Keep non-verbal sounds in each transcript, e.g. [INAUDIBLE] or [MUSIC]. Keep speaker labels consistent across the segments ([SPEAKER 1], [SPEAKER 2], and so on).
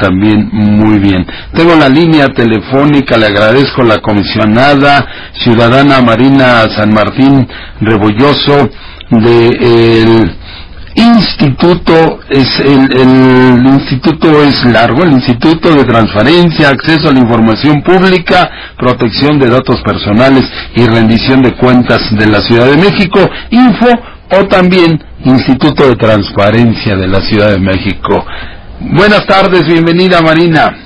[SPEAKER 1] También muy bien. Tengo la línea telefónica, le agradezco la comisionada ciudadana Marina San Martín Rebolloso del instituto, es el, el, instituto es largo, el Instituto de Transparencia, Acceso a la Información Pública, Protección de Datos Personales y Rendición de Cuentas de la Ciudad de México, Info o también Instituto de Transparencia de la Ciudad de México. Buenas tardes, bienvenida Marina.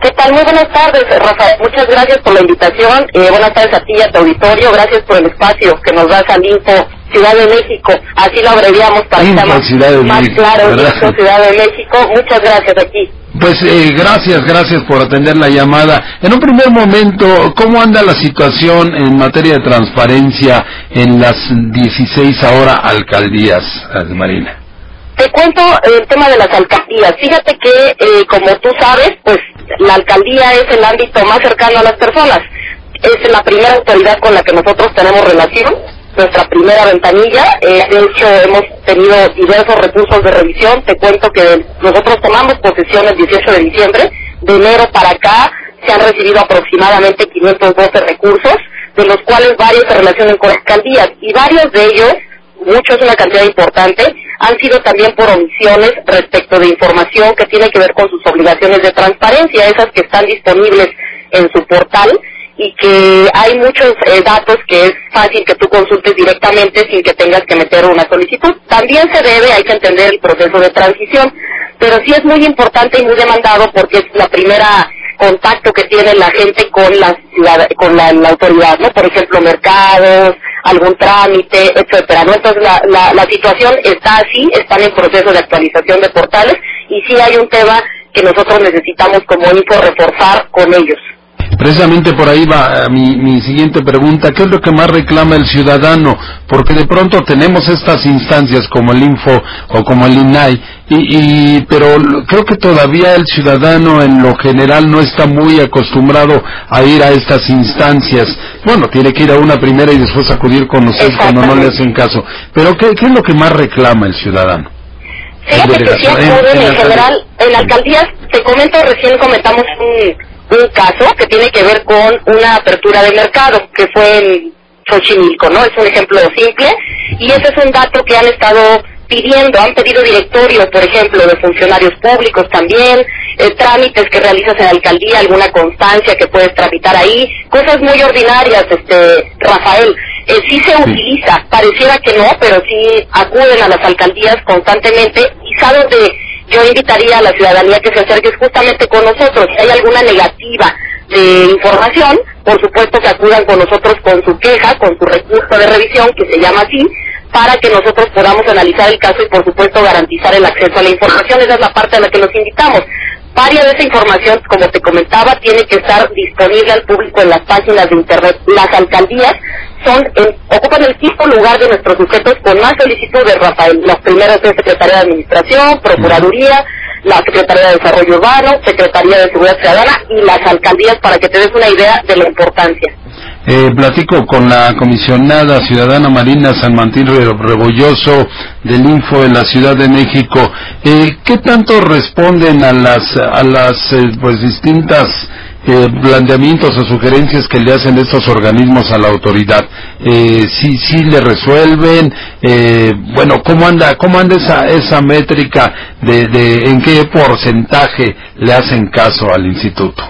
[SPEAKER 2] ¿Qué tal? Muy buenas tardes, Rafael. Muchas gracias por la invitación. Eh, buenas tardes a ti y a tu auditorio. Gracias por el espacio que nos das al Info Ciudad de México. Así lo abreviamos para
[SPEAKER 1] Info,
[SPEAKER 2] sea más,
[SPEAKER 1] Ciudad de
[SPEAKER 2] más
[SPEAKER 1] México,
[SPEAKER 2] claro. Ciudad de México. Muchas gracias aquí.
[SPEAKER 1] Pues eh, gracias, gracias por atender la llamada. En un primer momento, ¿cómo anda la situación en materia de transparencia en las 16 ahora alcaldías, eh, Marina?
[SPEAKER 2] Te cuento el tema de las alcaldías. Fíjate que, eh, como tú sabes, pues la alcaldía es el ámbito más cercano a las personas. Es la primera autoridad con la que nosotros tenemos relación, nuestra primera ventanilla. Eh, de hecho, hemos tenido diversos recursos de revisión. Te cuento que nosotros tomamos posesión el 18 de diciembre. De enero para acá se han recibido aproximadamente 512 recursos, de los cuales varios se relacionan con alcaldías y varios de ellos muchos, una cantidad importante, han sido también por omisiones respecto de información que tiene que ver con sus obligaciones de transparencia, esas que están disponibles en su portal y que hay muchos eh, datos que es fácil que tú consultes directamente sin que tengas que meter una solicitud. También se debe, hay que entender el proceso de transición, pero sí es muy importante y muy demandado porque es la primera contacto que tiene la gente con con la, la autoridad, ¿no? Por ejemplo, mercados, algún trámite, etcétera, ¿no? Entonces la, la, la situación está así, están en proceso de actualización de portales y sí hay un tema que nosotros necesitamos como info reforzar con ellos.
[SPEAKER 1] Precisamente por ahí va eh, mi, mi siguiente pregunta. ¿Qué es lo que más reclama el ciudadano? Porque de pronto tenemos estas instancias como el Info o como el INAI, y, y, pero creo que todavía el ciudadano en lo general no está muy acostumbrado a ir a estas instancias. Bueno, tiene que ir a una primera y después acudir con ustedes cuando no le hacen caso. Pero ¿qué, qué es lo que más reclama el ciudadano?
[SPEAKER 2] Fíjate que sí
[SPEAKER 1] en- en
[SPEAKER 2] en
[SPEAKER 1] alcaldía.
[SPEAKER 2] general, en alcaldías, te comento, recién comentamos un, un caso que tiene que ver con una apertura de mercado, que fue en Xochimilco, ¿no? Es un ejemplo simple, y ese es un dato que han estado pidiendo, han pedido directorios, por ejemplo, de funcionarios públicos también, eh, trámites que realizas en la alcaldía, alguna constancia que puedes tramitar ahí, cosas muy ordinarias, este, Rafael. Eh, sí se utiliza, pareciera que no, pero sí acuden a las alcaldías constantemente y sabes de, yo invitaría a la ciudadanía que se acerque justamente con nosotros, si hay alguna negativa de información, por supuesto que acudan con nosotros con su queja, con su recurso de revisión, que se llama así, para que nosotros podamos analizar el caso y por supuesto garantizar el acceso a la información. Esa es la parte a la que los invitamos. Varia de esa información, como te comentaba, tiene que estar disponible al público en las páginas de internet. Las alcaldías son en- ocupan el quinto lugar de nuestros sujetos con más solicitudes, Rafael. Las primeras son Secretaría de Administración, Procuraduría, la Secretaría de Desarrollo Urbano, Secretaría de Seguridad Ciudadana y las alcaldías para que te des una idea de la importancia.
[SPEAKER 1] Eh, platico con la comisionada ciudadana Marina San Martín Re- Rebolloso del Info de la Ciudad de México. Eh, ¿Qué tanto responden a las, a las eh, pues distintas eh, planteamientos o sugerencias que le hacen estos organismos a la autoridad? Eh, sí, sí le resuelven. Eh, bueno, ¿cómo anda, cómo anda esa, esa métrica de, de en qué porcentaje le hacen caso al instituto?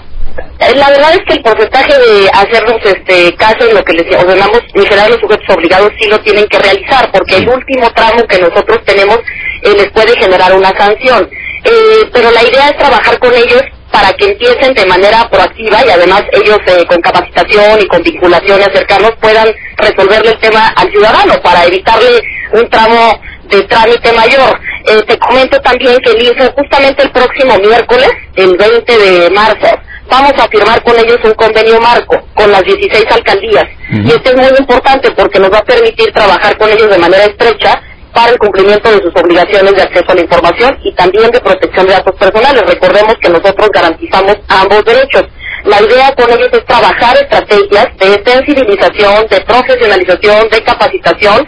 [SPEAKER 2] Eh, La verdad es que el porcentaje de hacernos este caso en lo que les ordenamos, en general los sujetos obligados sí lo tienen que realizar, porque el último tramo que nosotros tenemos eh, les puede generar una sanción. Eh, pero la idea es trabajar con ellos para que empiecen de manera proactiva y además ellos eh, con capacitación y con vinculaciones cercanos puedan resolverle el tema al ciudadano para evitarle un tramo de trámite mayor. Eh, te comento también que el INFO justamente el próximo miércoles, el 20 de marzo, vamos a firmar con ellos un convenio marco con las 16 alcaldías. Y esto es muy importante porque nos va a permitir trabajar con ellos de manera estrecha para el cumplimiento de sus obligaciones de acceso a la información y también de protección de datos personales. Recordemos que nosotros garantizamos ambos derechos. La idea con ellos es trabajar estrategias de sensibilización, de profesionalización, de capacitación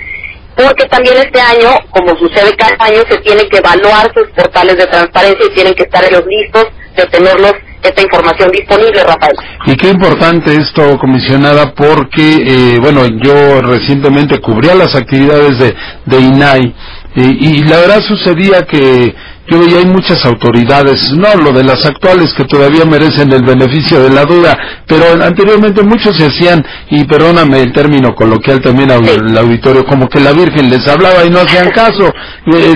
[SPEAKER 2] porque también este año, como sucede cada año, se tiene que evaluar sus portales de transparencia y tienen que estar ellos listos de tenerlos esta información disponible, Rafael.
[SPEAKER 1] Y qué importante esto, comisionada, porque, eh, bueno, yo recientemente cubría las actividades de, de INAI y la verdad sucedía que yo veía hay muchas autoridades, no lo de las actuales que todavía merecen el beneficio de la duda, pero anteriormente muchos se hacían, y perdóname el término coloquial también al auditorio, como que la Virgen les hablaba y no hacían caso. [LAUGHS] Eh,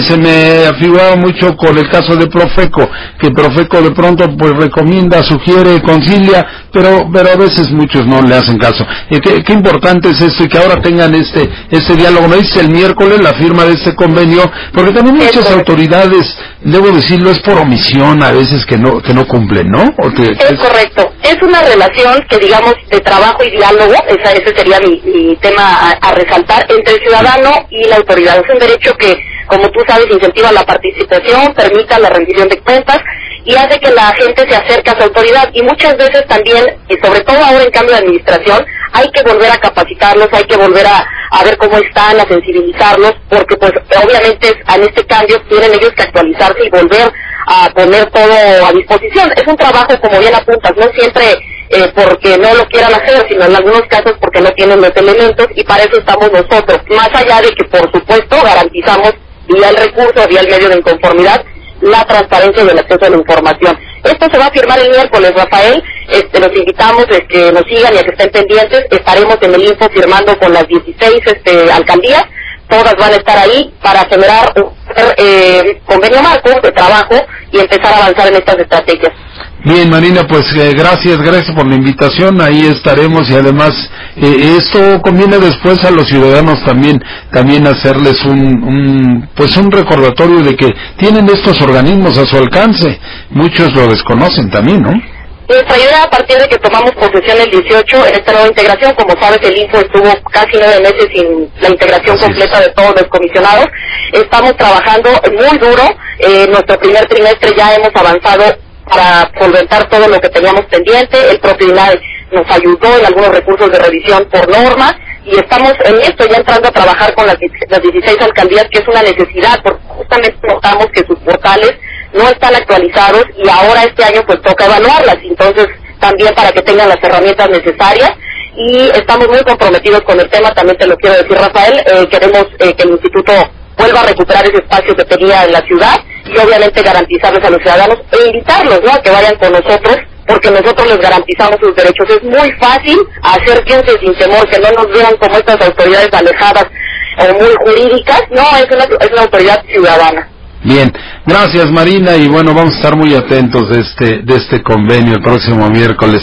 [SPEAKER 1] se me afiguraba mucho con el caso de Profeco, que Profeco de pronto pues recomienda, sugiere, concilia, pero, pero a veces muchos no le hacen caso. Eh, ¿qué, importante es esto y que ahora tengan este, este diálogo. Me dice el miércoles la firma de este convenio, porque también muchas autoridades debo decirlo, es por omisión a veces que no que no cumplen, ¿no?
[SPEAKER 2] es, correcto. Es una relación que, digamos, de trabajo y diálogo, esa, ese sería mi, tema a, resaltar, entre el ciudadano y la autoridad. Es un derecho que, como tú sabes, incentiva la participación, permita la rendición de cuentas y hace que la gente se acerque a su autoridad. Y muchas veces también, y sobre todo ahora en cambio de administración, hay que volver a capacitarlos, hay que volver a, a ver cómo están, a sensibilizarlos, porque pues obviamente en este cambio tienen ellos que actualizarse y volver a poner todo a disposición. Es un trabajo, como bien apuntas, no siempre eh, porque no lo quieran hacer, sino en algunos casos porque no tienen los elementos y para eso estamos nosotros. Más allá de que, por supuesto, garantizamos vía el recurso, vía el medio de inconformidad, la transparencia y el acceso a la información. Esto se va a firmar el miércoles, Rafael. Este, los invitamos a que nos sigan y a que estén pendientes. Estaremos en el info firmando con las 16 este, alcaldías. Todas van a estar ahí para generar un eh, convenio marco de trabajo y empezar a avanzar en estas estrategias.
[SPEAKER 1] Bien, Marina, pues eh, gracias, gracias por la invitación. Ahí estaremos y además eh, esto conviene después a los ciudadanos también, también hacerles un, un, pues un recordatorio de que tienen estos organismos a su alcance. Muchos lo desconocen también, ¿no?
[SPEAKER 2] Nuestra idea a partir de que tomamos posesión el 18 en esta nueva integración, como sabes el INFO estuvo casi nueve meses sin la integración completa de todos los comisionados, estamos trabajando muy duro, en eh, nuestro primer trimestre ya hemos avanzado para solventar todo lo que teníamos pendiente. El propio INAE nos ayudó en algunos recursos de revisión por norma y estamos en esto ya entrando a trabajar con las, las 16 alcaldías, que es una necesidad, porque justamente notamos que sus portales no están actualizados y ahora este año pues toca evaluarlas. Entonces, también para que tengan las herramientas necesarias y estamos muy comprometidos con el tema, también te lo quiero decir Rafael, eh, queremos eh, que el instituto vuelva a recuperar ese espacio que tenía en la ciudad y obviamente garantizarles a los ciudadanos e invitarlos ¿no? a que vayan con nosotros porque nosotros les garantizamos sus derechos. Es muy fácil hacer piense sin temor, que no nos vean como estas autoridades alejadas o muy jurídicas. No, es una, es una autoridad ciudadana.
[SPEAKER 1] Bien, gracias Marina y bueno, vamos a estar muy atentos de este, de este convenio el próximo miércoles.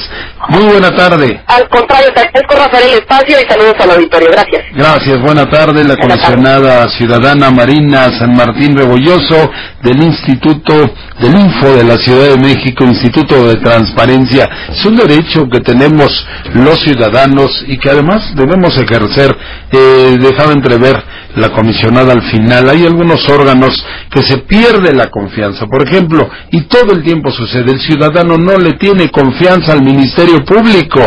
[SPEAKER 1] Muy buena tarde.
[SPEAKER 2] Al contrario, te agradezco Rafael el espacio y saludos al auditorio. Gracias.
[SPEAKER 1] Gracias, buena tarde. La comisionada ciudadana Marina San Martín Rebolloso del Instituto del Info de la Ciudad de México, Instituto de Transparencia. Es un derecho que tenemos los ciudadanos y que además debemos ejercer. Eh, dejaba entrever la comisionada al final. Hay algunos órganos que se pierde la confianza. Por ejemplo, y todo el tiempo sucede, el ciudadano no le tiene confianza al Ministerio Público.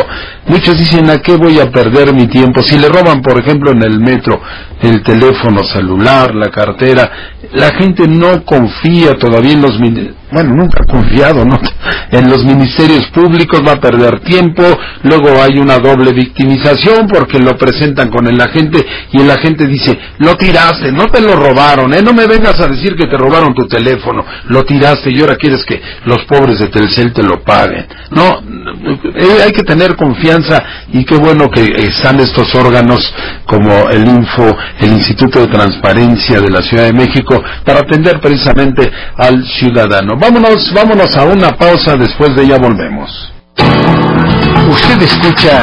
[SPEAKER 1] Muchos dicen, ¿a qué voy a perder mi tiempo? Si le roban, por ejemplo, en el metro el teléfono celular, la cartera, la gente no confía todavía en los bueno, nunca ha confiado, ¿no? En los ministerios públicos va a perder tiempo, luego hay una doble victimización porque lo presentan con el agente y el agente dice, lo tiraste, no te lo robaron, ¿eh? No me vengas a decir que te robaron tu teléfono, lo tiraste y ahora quieres que los pobres de Telcel te lo paguen. No, hay que tener confianza y qué bueno que están estos órganos como el Info, el Instituto de Transparencia de la Ciudad de México para atender precisamente al ciudadano. Vámonos, vámonos a una pausa, después de ella volvemos. Usted escucha